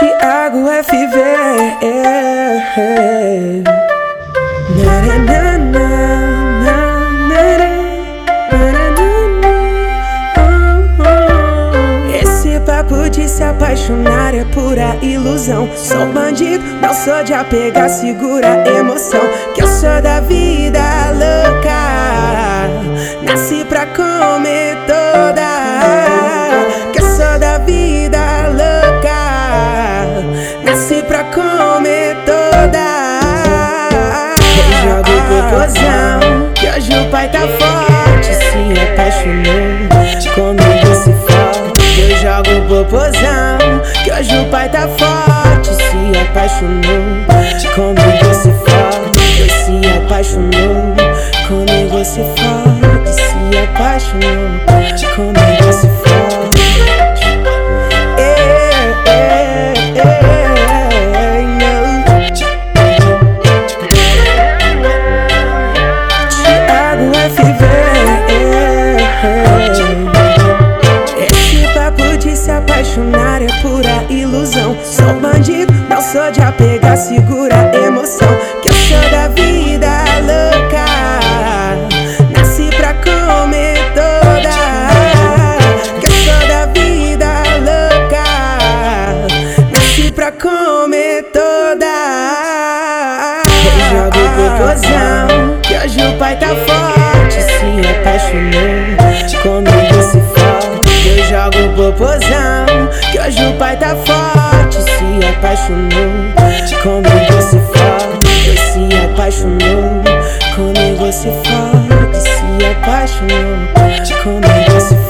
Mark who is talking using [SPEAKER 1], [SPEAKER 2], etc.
[SPEAKER 1] Tiago FV. Esse papo de se apaixonar é pura ilusão. Sou bandido, não sou de apegar, segura emoção. Que eu sou da vida louca. Nasci pra comer pai tá forte. Se apaixonou, comigo se forte. Eu jogo popozão, que hoje o pai tá forte. Se apaixonou, comigo se forte. Se apaixonou, comigo se forte. Se apaixonou, comigo Sou bandido, não sou de apegar, segura a emoção. Que eu sou da vida louca. Nasci pra comer toda. Que eu sou da vida louca. Nasci pra comer toda. Eu jogo popozão, que hoje o pai tá forte. Se apaixonou, comigo se forte. Eu jogo popozão, que hoje o pai tá forte. Apaixonou, comigo se. Ele se apaixonou, comigo se forte. Se apaixonou, comigo se.